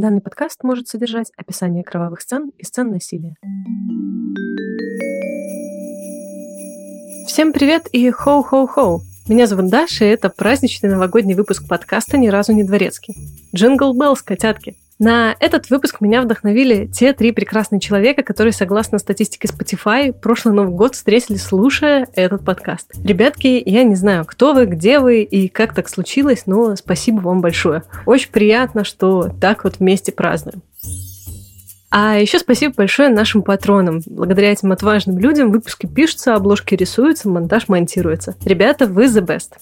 Данный подкаст может содержать описание кровавых сцен и сцен насилия. Всем привет и хоу-хоу-хоу! Меня зовут Даша, и это праздничный новогодний выпуск подкаста «Ни разу не дворецкий». Jingle Bells, котятки! На этот выпуск меня вдохновили те три прекрасные человека, которые, согласно статистике Spotify, прошлый Новый год встретили, слушая этот подкаст. Ребятки, я не знаю, кто вы, где вы и как так случилось, но спасибо вам большое. Очень приятно, что так вот вместе празднуем. А еще спасибо большое нашим патронам. Благодаря этим отважным людям выпуски пишутся, обложки рисуются, монтаж монтируется. Ребята, вы the best.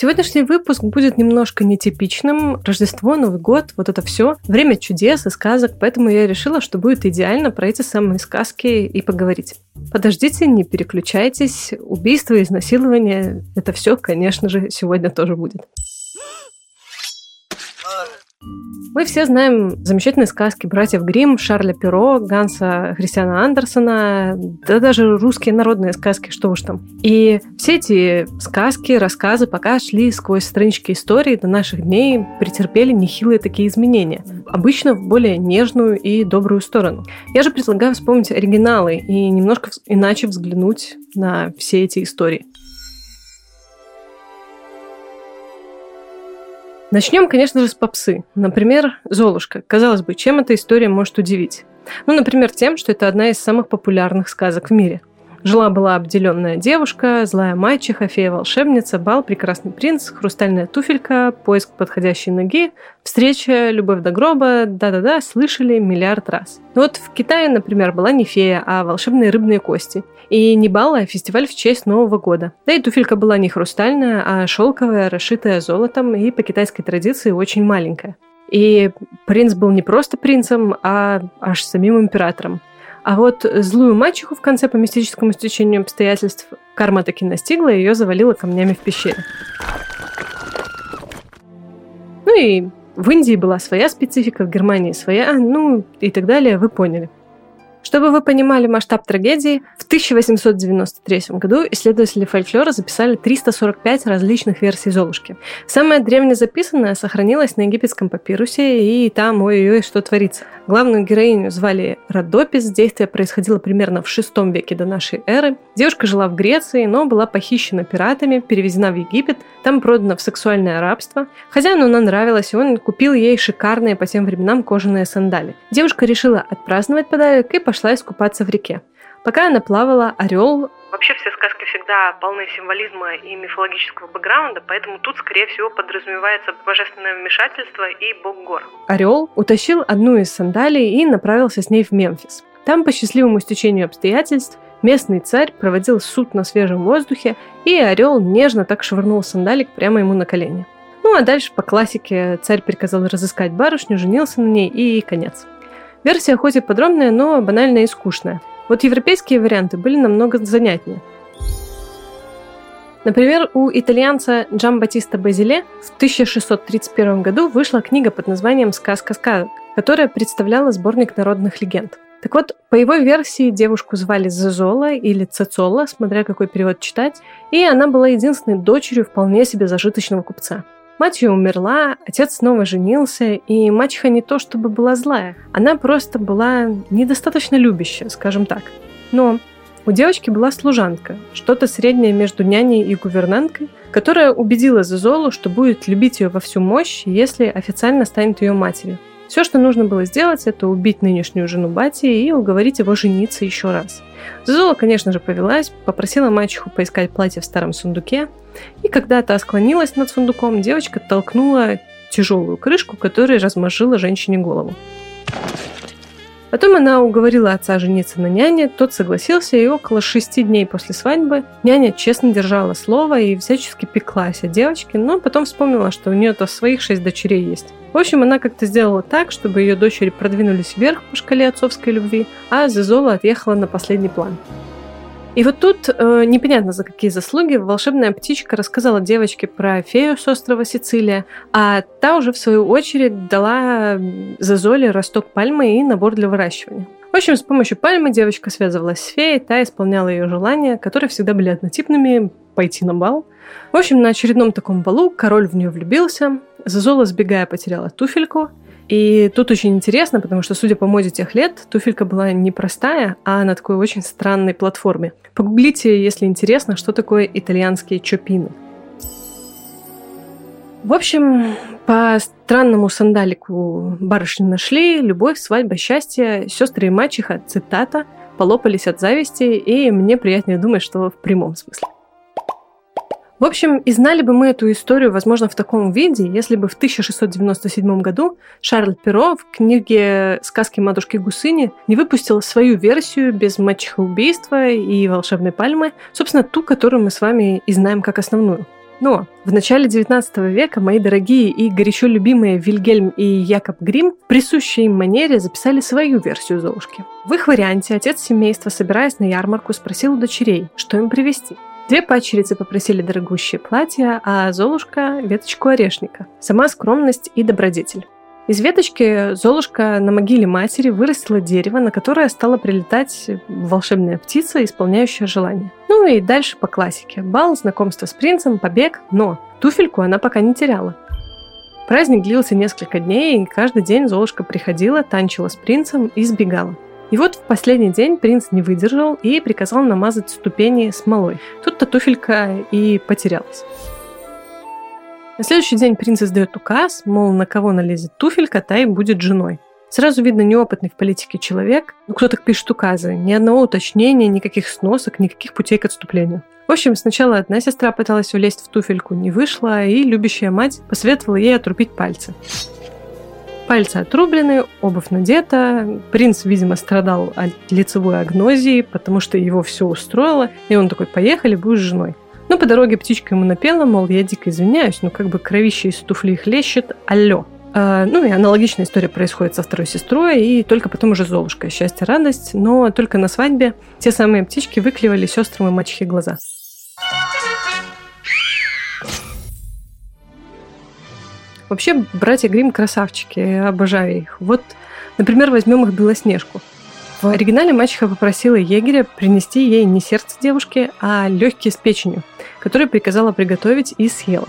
Сегодняшний выпуск будет немножко нетипичным. Рождество, Новый год, вот это все. Время чудес и сказок, поэтому я решила, что будет идеально про эти самые сказки и поговорить. Подождите, не переключайтесь. Убийство, изнасилование, это все, конечно же, сегодня тоже будет. Мы все знаем замечательные сказки братьев Гримм, Шарля Перо, Ганса Христиана Андерсона, да даже русские народные сказки, что уж там. И все эти сказки, рассказы, пока шли сквозь странички истории до наших дней, претерпели нехилые такие изменения. Обычно в более нежную и добрую сторону. Я же предлагаю вспомнить оригиналы и немножко иначе взглянуть на все эти истории. Начнем, конечно же, с попсы. Например, «Золушка». Казалось бы, чем эта история может удивить? Ну, например, тем, что это одна из самых популярных сказок в мире. Жила-была обделенная девушка, злая мачеха, фея-волшебница, бал, прекрасный принц, хрустальная туфелька, поиск подходящей ноги, встреча, любовь до гроба, да-да-да, слышали миллиард раз. Но вот в Китае, например, была не фея, а волшебные рыбные кости. И не бал, а фестиваль в честь Нового года. Да и туфелька была не хрустальная, а шелковая, расшитая золотом и по китайской традиции очень маленькая. И принц был не просто принцем, а аж самим императором. А вот злую мачеху в конце по мистическому стечению обстоятельств карма таки настигла, и ее завалила камнями в пещере. Ну и в Индии была своя специфика, в Германии своя, ну и так далее, вы поняли. Чтобы вы понимали масштаб трагедии, в 1893 году исследователи фольклора записали 345 различных версий Золушки. Самая древняя записанная сохранилась на египетском папирусе, и там, ой-ой, что творится. Главную героиню звали Родопис, действие происходило примерно в VI веке до нашей эры. Девушка жила в Греции, но была похищена пиратами, перевезена в Египет, там продана в сексуальное рабство. Хозяину она нравилась, и он купил ей шикарные по тем временам кожаные сандали. Девушка решила отпраздновать подарок и пошла искупаться в реке. Пока она плавала, орел Вообще все сказки всегда полны символизма и мифологического бэкграунда, поэтому тут, скорее всего, подразумевается божественное вмешательство и бог гор. Орел утащил одну из сандалий и направился с ней в Мемфис. Там, по счастливому стечению обстоятельств, местный царь проводил суд на свежем воздухе, и орел нежно так швырнул сандалик прямо ему на колени. Ну а дальше, по классике, царь приказал разыскать барышню, женился на ней и конец. Версия хоть и подробная, но банальная и скучная. Вот европейские варианты были намного занятнее. Например, у итальянца Джамбатиста Базиле в 1631 году вышла книга под названием «Сказка сказок», которая представляла сборник народных легенд. Так вот, по его версии девушку звали Зезола или Цецола, смотря какой перевод читать, и она была единственной дочерью вполне себе зажиточного купца. Мать ее умерла, отец снова женился, и мачеха не то чтобы была злая, она просто была недостаточно любящая, скажем так. Но у девочки была служанка, что-то среднее между няней и гувернанткой, которая убедила Зезолу, что будет любить ее во всю мощь, если официально станет ее матерью. Все, что нужно было сделать, это убить нынешнюю жену Бати и уговорить его жениться еще раз. Зозула, конечно же, повелась, попросила мачеху поискать платье в старом сундуке, и когда та склонилась над сундуком, девочка толкнула тяжелую крышку, которая размозжила женщине голову. Потом она уговорила отца жениться на няне, тот согласился, и около шести дней после свадьбы няня честно держала слово и всячески пеклась о девочке, но потом вспомнила, что у нее-то своих шесть дочерей есть. В общем, она как-то сделала так, чтобы ее дочери продвинулись вверх по шкале отцовской любви, а Зезола отъехала на последний план. И вот тут э, непонятно за какие заслуги волшебная птичка рассказала девочке про фею с острова Сицилия, а та уже в свою очередь дала Зазоле росток пальмы и набор для выращивания. В общем, с помощью пальмы девочка связывалась с феей, та исполняла ее желания, которые всегда были однотипными – пойти на бал. В общем, на очередном таком балу король в нее влюбился, Зазола, сбегая, потеряла туфельку. И тут очень интересно, потому что, судя по моде тех лет, туфелька была не простая, а на такой очень странной платформе. Погуглите, если интересно, что такое итальянские чопины. В общем, по странному сандалику барышни нашли любовь, свадьба, счастье, сестры и мачеха, цитата, полопались от зависти, и мне приятнее думать, что в прямом смысле. В общем, и знали бы мы эту историю, возможно, в таком виде, если бы в 1697 году Шарль Перо в книге «Сказки матушки Гусыни» не выпустил свою версию без мачехоубийства и волшебной пальмы, собственно, ту, которую мы с вами и знаем как основную. Но в начале XIX века мои дорогие и горячо любимые Вильгельм и Якоб Грим в присущей им манере записали свою версию Золушки. В их варианте отец семейства, собираясь на ярмарку, спросил у дочерей, что им привезти. Две пачерицы попросили дорогущее платье, а Золушка – веточку орешника. Сама скромность и добродетель. Из веточки Золушка на могиле матери вырастила дерево, на которое стала прилетать волшебная птица, исполняющая желание. Ну и дальше по классике. Бал, знакомство с принцем, побег, но туфельку она пока не теряла. Праздник длился несколько дней, и каждый день Золушка приходила, танчила с принцем и сбегала. И вот в последний день принц не выдержал и приказал намазать ступени смолой. Тут-то туфелька и потерялась. На следующий день принц издает указ, мол, на кого налезет туфелька, та и будет женой. Сразу видно неопытный в политике человек. Ну, кто так пишет указы? Ни одного уточнения, никаких сносок, никаких путей к отступлению. В общем, сначала одна сестра пыталась улезть в туфельку, не вышла, и любящая мать посоветовала ей отрубить пальцы. Пальцы отрублены, обувь надета. Принц, видимо, страдал от лицевой агнозии, потому что его все устроило, и он такой, поехали, будешь женой. Но по дороге птичка ему напела, мол, я дико извиняюсь, но как бы кровище из туфли хлещет, алло. А, ну и аналогичная история происходит со второй сестрой, и только потом уже Золушка. Счастье, радость, но только на свадьбе те самые птички выклевали сестрам и мачехе глаза. Вообще, братья Грим красавчики, я обожаю их. Вот, например, возьмем их Белоснежку. В оригинале мачеха попросила егеря принести ей не сердце девушки, а легкие с печенью, которые приказала приготовить и съела.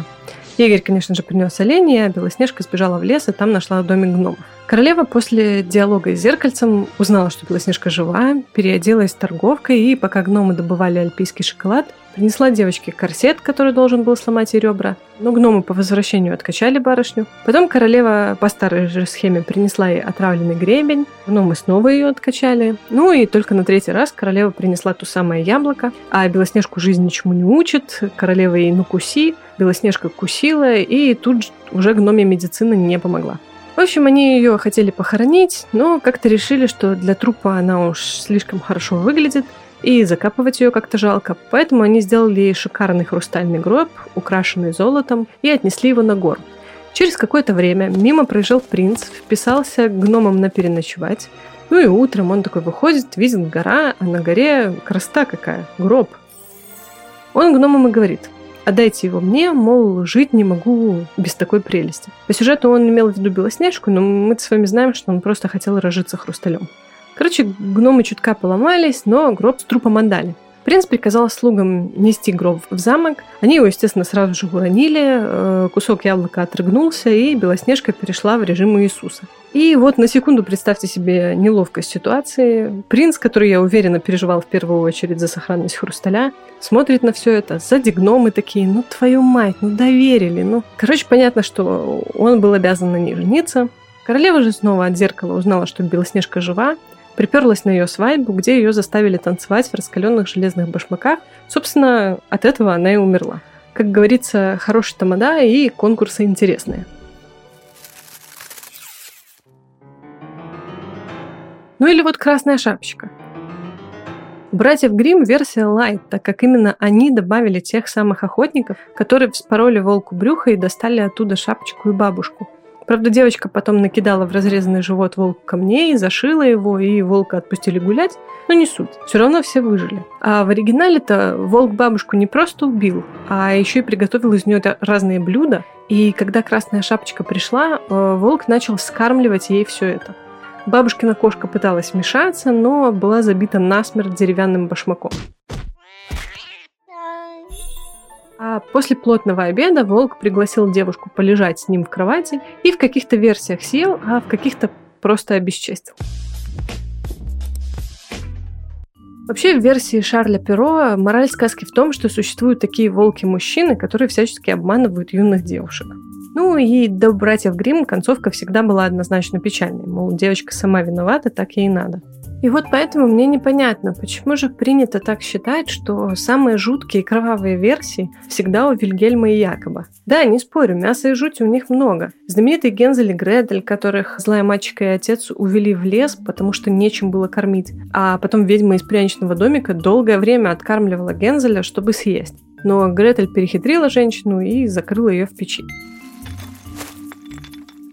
Егерь, конечно же, принес оленя, а Белоснежка сбежала в лес и там нашла домик гномов. Королева после диалога с зеркальцем узнала, что Белоснежка жива, переоделась торговкой, и пока гномы добывали альпийский шоколад, принесла девочке корсет, который должен был сломать ей ребра. Но гномы по возвращению откачали барышню. Потом королева по старой же схеме принесла ей отравленный гребень, гномы снова ее откачали. Ну и только на третий раз королева принесла ту самое яблоко, а Белоснежку жизнь ничему не учит, королева ей накуси, Белоснежка кусила, и тут уже гномия медицина не помогла. В общем, они ее хотели похоронить, но как-то решили, что для трупа она уж слишком хорошо выглядит, и закапывать ее как-то жалко. Поэтому они сделали ей шикарный хрустальный гроб, украшенный золотом, и отнесли его на гору. Через какое-то время мимо проезжал принц, вписался к гномам на переночевать. Ну и утром он такой выходит, видит гора, а на горе красота какая, гроб. Он гномам и говорит – отдайте его мне, мол, жить не могу без такой прелести. По сюжету он имел в виду Белоснежку, но мы с вами знаем, что он просто хотел разжиться хрусталем. Короче, гномы чутка поломались, но гроб с трупом отдали. Принц приказал слугам нести гроб в замок. Они его, естественно, сразу же уронили, э, кусок яблока отрыгнулся, и Белоснежка перешла в режим Иисуса. И вот на секунду представьте себе неловкость ситуации. Принц, который, я уверена, переживал в первую очередь за сохранность хрусталя, смотрит на все это. Сзади гномы такие, ну твою мать, ну доверили. Ну, короче, понятно, что он был обязан на ней жениться. Королева же снова от зеркала узнала, что Белоснежка жива, приперлась на ее свадьбу, где ее заставили танцевать в раскаленных железных башмаках. Собственно, от этого она и умерла. Как говорится, хорошая тамада и конкурсы интересные. Ну или вот «Красная шапочка». Братьев Грим версия лайт, так как именно они добавили тех самых охотников, которые вспороли волку брюхо и достали оттуда шапочку и бабушку. Правда, девочка потом накидала в разрезанный живот волку камней, зашила его, и волка отпустили гулять, но не суть. Все равно все выжили. А в оригинале-то волк бабушку не просто убил, а еще и приготовил из нее разные блюда. И когда красная шапочка пришла, э, волк начал скармливать ей все это. Бабушкина кошка пыталась вмешаться, но была забита насмерть деревянным башмаком. А после плотного обеда волк пригласил девушку полежать с ним в кровати и в каких-то версиях съел, а в каких-то просто обесчестил. Вообще, в версии Шарля Перо мораль сказки в том, что существуют такие волки-мужчины, которые всячески обманывают юных девушек. Ну и до братьев Грим концовка всегда была однозначно печальной. Мол, девочка сама виновата, так ей и надо. И вот поэтому мне непонятно, почему же принято так считать, что самые жуткие и кровавые версии всегда у Вильгельма и Якоба. Да, не спорю, мяса и жути у них много. Знаменитый Гензель и Гредель, которых злая мальчика и отец увели в лес, потому что нечем было кормить. А потом ведьма из пряничного домика долгое время откармливала Гензеля, чтобы съесть. Но Гретель перехитрила женщину и закрыла ее в печи.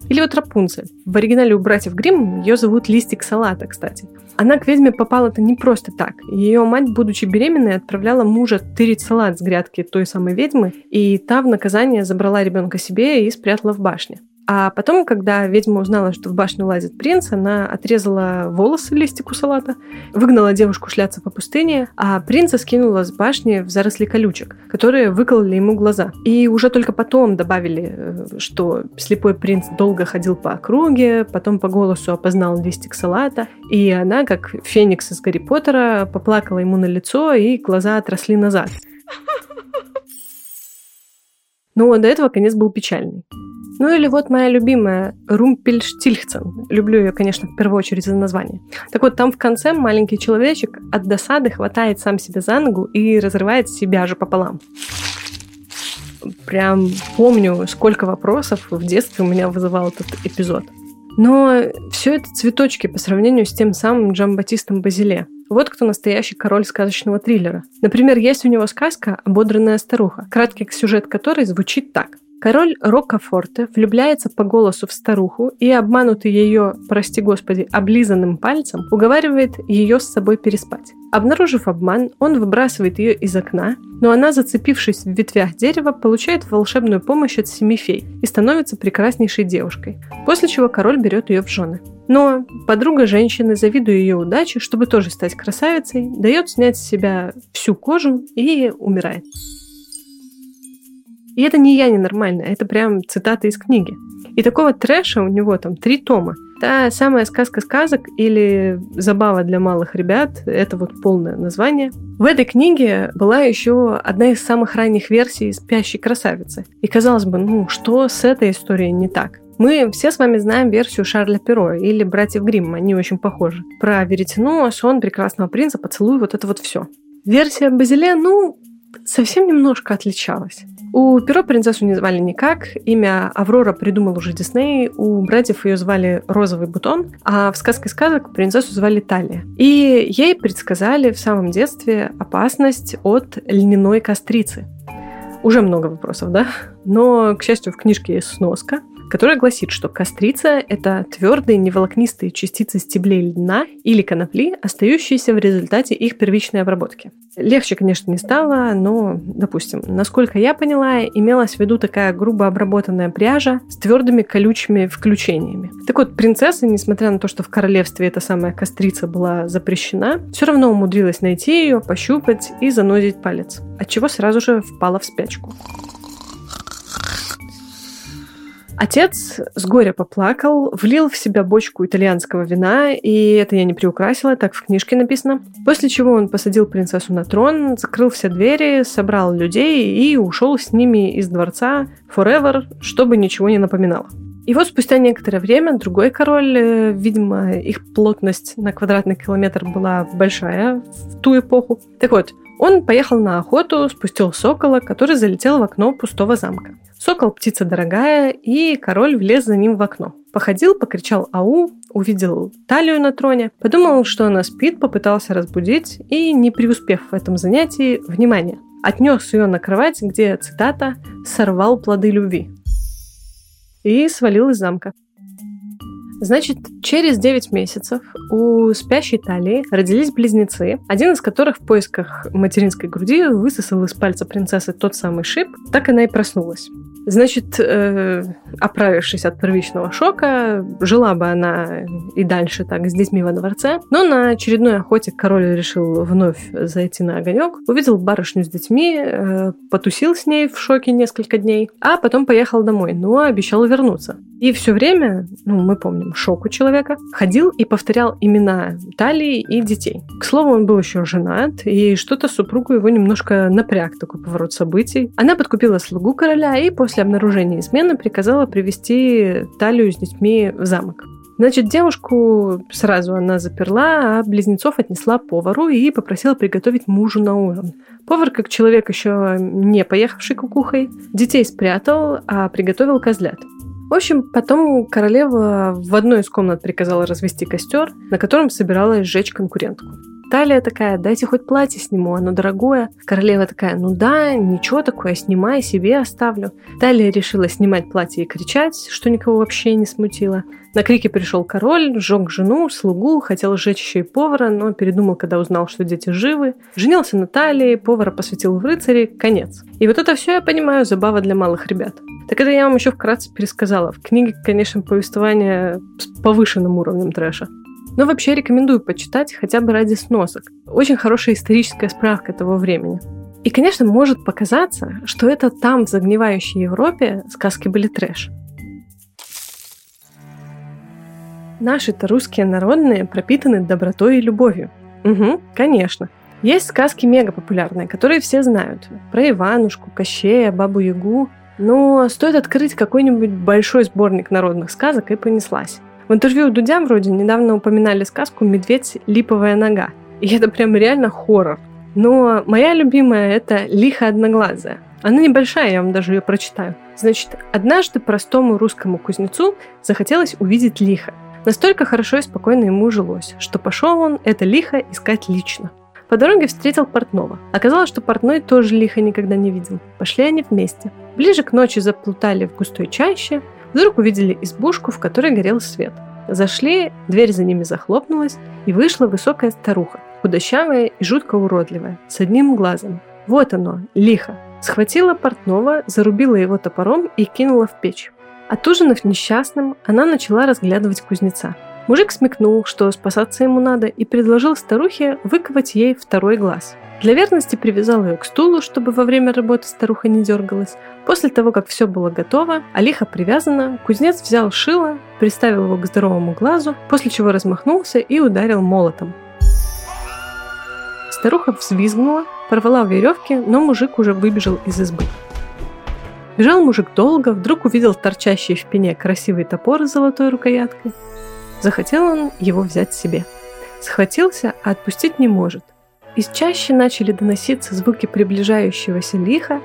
Или вот Рапунцель. В оригинале у братьев Грим ее зовут Листик Салата, кстати. Она к ведьме попала-то не просто так. Ее мать, будучи беременной, отправляла мужа тырить салат с грядки той самой ведьмы, и та в наказание забрала ребенка себе и спрятала в башне. А потом, когда ведьма узнала, что в башню лазит принц, она отрезала волосы листику салата, выгнала девушку шляться по пустыне, а принца скинула с башни в заросли колючек, которые выкололи ему глаза. И уже только потом добавили, э, что слепой принц долго ходил по округе, потом по голосу опознал листик салата, и она, как феникс из Гарри Поттера, поплакала ему на лицо, и глаза отросли назад. Но до этого конец был печальный. Ну или вот моя любимая Румпельштильхцен. Люблю ее, конечно, в первую очередь за название. Так вот, там в конце маленький человечек от досады хватает сам себя за ногу и разрывает себя же пополам. Прям помню, сколько вопросов в детстве у меня вызывал этот эпизод. Но все это цветочки по сравнению с тем самым Джамбатистом Базиле. Вот кто настоящий король сказочного триллера. Например, есть у него сказка «Ободранная старуха», краткий сюжет которой звучит так. Король Рокафорте влюбляется по голосу в старуху и, обманутый ее, прости господи, облизанным пальцем, уговаривает ее с собой переспать. Обнаружив обман, он выбрасывает ее из окна, но она, зацепившись в ветвях дерева, получает волшебную помощь от семи фей и становится прекраснейшей девушкой, после чего король берет ее в жены. Но подруга женщины, завидуя ее удаче, чтобы тоже стать красавицей, дает снять с себя всю кожу и умирает. И это не я ненормальная, это прям цитата из книги. И такого трэша у него там три тома. Та самая сказка сказок или забава для малых ребят, это вот полное название. В этой книге была еще одна из самых ранних версий «Спящей красавицы». И казалось бы, ну что с этой историей не так? Мы все с вами знаем версию Шарля Перо или братьев Гримм, они очень похожи. Про веретено, сон прекрасного принца, поцелуй, вот это вот все. Версия Базиле, ну, совсем немножко отличалась. У Перо принцессу не звали никак. Имя Аврора придумал уже Дисней. У братьев ее звали Розовый бутон, а в сказке сказок принцессу звали Талия. И ей предсказали в самом детстве опасность от льняной кострицы. Уже много вопросов, да? Но, к счастью, в книжке есть сноска – которая гласит, что кострица – это твердые неволокнистые частицы стеблей льна или конопли, остающиеся в результате их первичной обработки. Легче, конечно, не стало, но, допустим, насколько я поняла, имелась в виду такая грубо обработанная пряжа с твердыми колючими включениями. Так вот, принцесса, несмотря на то, что в королевстве эта самая кострица была запрещена, все равно умудрилась найти ее, пощупать и занозить палец, от чего сразу же впала в спячку. Отец с горя поплакал, влил в себя бочку итальянского вина, и это я не приукрасила, так в книжке написано. После чего он посадил принцессу на трон, закрыл все двери, собрал людей и ушел с ними из дворца forever, чтобы ничего не напоминало. И вот спустя некоторое время другой король, э, видимо, их плотность на квадратный километр была большая в ту эпоху. Так вот, он поехал на охоту, спустил сокола, который залетел в окно пустого замка. Сокол – птица дорогая, и король влез за ним в окно. Походил, покричал «Ау!», увидел талию на троне, подумал, что она спит, попытался разбудить и, не преуспев в этом занятии, внимание, отнес ее на кровать, где, цитата, «сорвал плоды любви» и свалил из замка. Значит, через 9 месяцев у спящей Талии родились близнецы, один из которых в поисках материнской груди высосал из пальца принцессы тот самый шип, так она и проснулась. Значит, э, оправившись от первичного шока, жила бы она и дальше так с детьми во дворце. Но на очередной охоте король решил вновь зайти на огонек, увидел барышню с детьми, э, потусил с ней в шоке несколько дней, а потом поехал домой, но обещал вернуться. И все время, ну, мы помним, шок у человека, ходил и повторял имена Талии и детей. К слову, он был еще женат, и что-то супругу его немножко напряг такой поворот событий. Она подкупила слугу короля и после обнаружения измены приказала привести Талию с детьми в замок. Значит, девушку сразу она заперла, а близнецов отнесла повару и попросила приготовить мужу на ужин. Повар, как человек еще не поехавший кукухой, детей спрятал, а приготовил козлят. В общем, потом королева в одной из комнат приказала развести костер, на котором собиралась сжечь конкурентку. Талия такая, дайте хоть платье сниму, оно дорогое. Королева такая, ну да, ничего такое, снимай, себе оставлю. Талия решила снимать платье и кричать, что никого вообще не смутило. На крики пришел король, сжег жену, слугу, хотел сжечь еще и повара, но передумал, когда узнал, что дети живы. Женился на Талии, повара посвятил в рыцари, конец. И вот это все, я понимаю, забава для малых ребят. Так это я вам еще вкратце пересказала. В книге, конечно, повествование с повышенным уровнем трэша. Но вообще рекомендую почитать хотя бы ради сносок. Очень хорошая историческая справка того времени. И, конечно, может показаться, что это там, в загнивающей Европе, сказки были трэш. Наши-то русские народные пропитаны добротой и любовью. Угу, конечно. Есть сказки мега популярные, которые все знают. Про Иванушку, Кощея, Бабу Ягу. Но стоит открыть какой-нибудь большой сборник народных сказок и понеслась. В интервью у Дудя вроде недавно упоминали сказку «Медведь. Липовая нога». И это прям реально хоррор. Но моя любимая – это «Лиха одноглазая». Она небольшая, я вам даже ее прочитаю. Значит, однажды простому русскому кузнецу захотелось увидеть лихо. Настолько хорошо и спокойно ему жилось, что пошел он это лихо искать лично. По дороге встретил портного. Оказалось, что портной тоже лихо никогда не видел. Пошли они вместе. Ближе к ночи заплутали в густой чаще, Вдруг увидели избушку, в которой горел свет. Зашли, дверь за ними захлопнулась, и вышла высокая старуха, худощавая и жутко уродливая, с одним глазом. Вот оно, лихо. Схватила портного, зарубила его топором и кинула в печь. Отужинав несчастным, она начала разглядывать кузнеца. Мужик смекнул, что спасаться ему надо, и предложил старухе выковать ей второй глаз – для верности привязал ее к стулу, чтобы во время работы старуха не дергалась. После того, как все было готово, Алиха привязана, кузнец взял шило, приставил его к здоровому глазу, после чего размахнулся и ударил молотом. Старуха взвизгнула, порвала веревки, но мужик уже выбежал из избы. Бежал мужик долго, вдруг увидел торчащий в пене красивый топор с золотой рукояткой. Захотел он его взять себе. Схватился, а отпустить не может – из чаще начали доноситься звуки приближающегося лиха.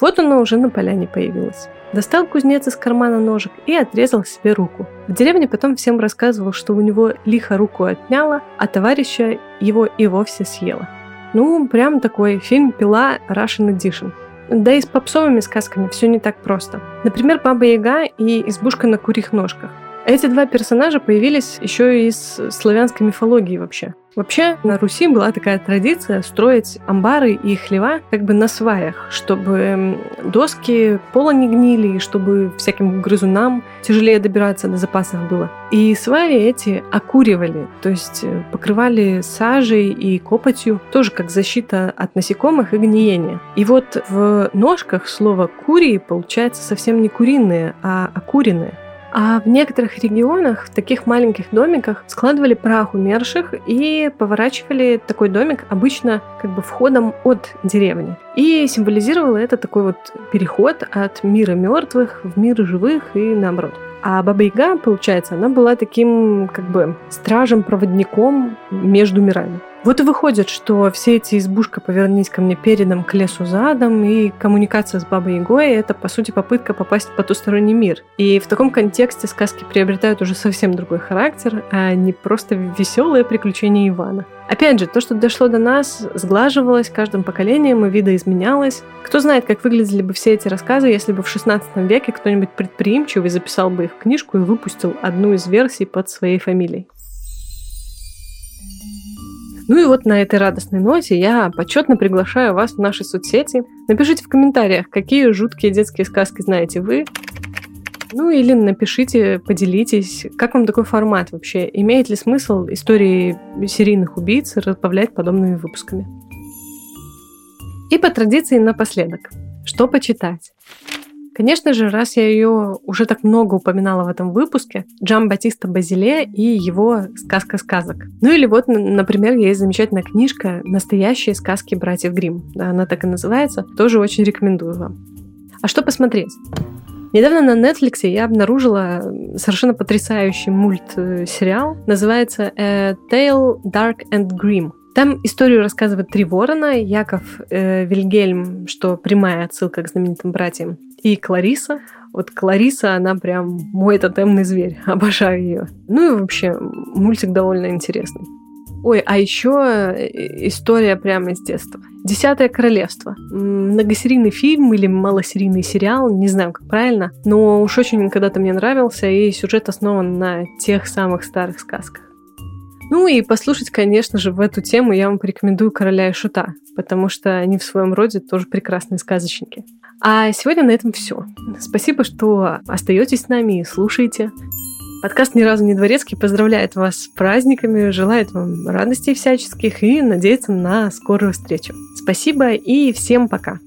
Вот оно уже на поляне появилось. Достал кузнец из кармана ножик и отрезал себе руку. В деревне потом всем рассказывал, что у него лихо руку отняла, а товарища его и вовсе съела. Ну, прям такой фильм «Пила Russian Edition». Да и с попсовыми сказками все не так просто. Например, Баба Яга и избушка на курьих ножках. Эти два персонажа появились еще из славянской мифологии вообще. Вообще на Руси была такая традиция строить амбары и хлева как бы на сваях, чтобы доски пола не гнили, и чтобы всяким грызунам тяжелее добираться до запасов было. И сваи эти окуривали, то есть э, покрывали сажей и копотью, тоже как защита от насекомых и гниения. И вот в ножках слово «курии» получается совсем не куриные, а окуренные. А в некоторых регионах, в таких маленьких домиках, складывали прах умерших и поворачивали такой домик обычно как бы входом от деревни. И символизировало это такой вот переход от мира мертвых в мир живых и наоборот. А Баба Яга, получается, она была таким как бы стражем-проводником между мирами. Вот и выходит, что все эти избушка «Повернись ко мне передом, к лесу задом» и коммуникация с Бабой Ягой — это, по сути, попытка попасть в потусторонний мир. И в таком контексте сказки приобретают уже совсем другой характер, а не просто веселые приключения Ивана. Опять же, то, что дошло до нас, сглаживалось каждым поколением и видоизменялось. Кто знает, как выглядели бы все эти рассказы, если бы в 16 веке кто-нибудь предприимчивый записал бы их в книжку и выпустил одну из версий под своей фамилией. Ну и вот на этой радостной ноте я почетно приглашаю вас в наши соцсети. Напишите в комментариях, какие жуткие детские сказки знаете вы. Ну или напишите, поделитесь, как вам такой формат вообще? Имеет ли смысл истории серийных убийц разбавлять подобными выпусками? И по традиции напоследок, что почитать? Конечно же, раз я ее уже так много упоминала в этом выпуске, Джам Батиста Базиле и его «Сказка сказок». Ну или вот, например, есть замечательная книжка «Настоящие сказки братьев Грим. Она так и называется. Тоже очень рекомендую вам. А что посмотреть? Недавно на Netflix я обнаружила совершенно потрясающий мультсериал. Называется A Tale Dark and Grim. Там историю рассказывают три ворона. Яков э, Вильгельм, что прямая отсылка к знаменитым братьям, и Клариса. Вот Клариса, она прям мой тотемный зверь. Обожаю ее. Ну и вообще, мультик довольно интересный. Ой, а еще э, история прямо из детства. «Десятое королевство». Многосерийный фильм или малосерийный сериал, не знаю, как правильно, но уж очень когда-то мне нравился, и сюжет основан на тех самых старых сказках. Ну и послушать, конечно же, в эту тему я вам порекомендую «Короля и Шута», потому что они в своем роде тоже прекрасные сказочники. А сегодня на этом все. Спасибо, что остаетесь с нами и слушаете. Подкаст «Ни разу не дворецкий» поздравляет вас с праздниками, желает вам радостей всяческих и надеется на скорую встречу. Спасибо и всем пока!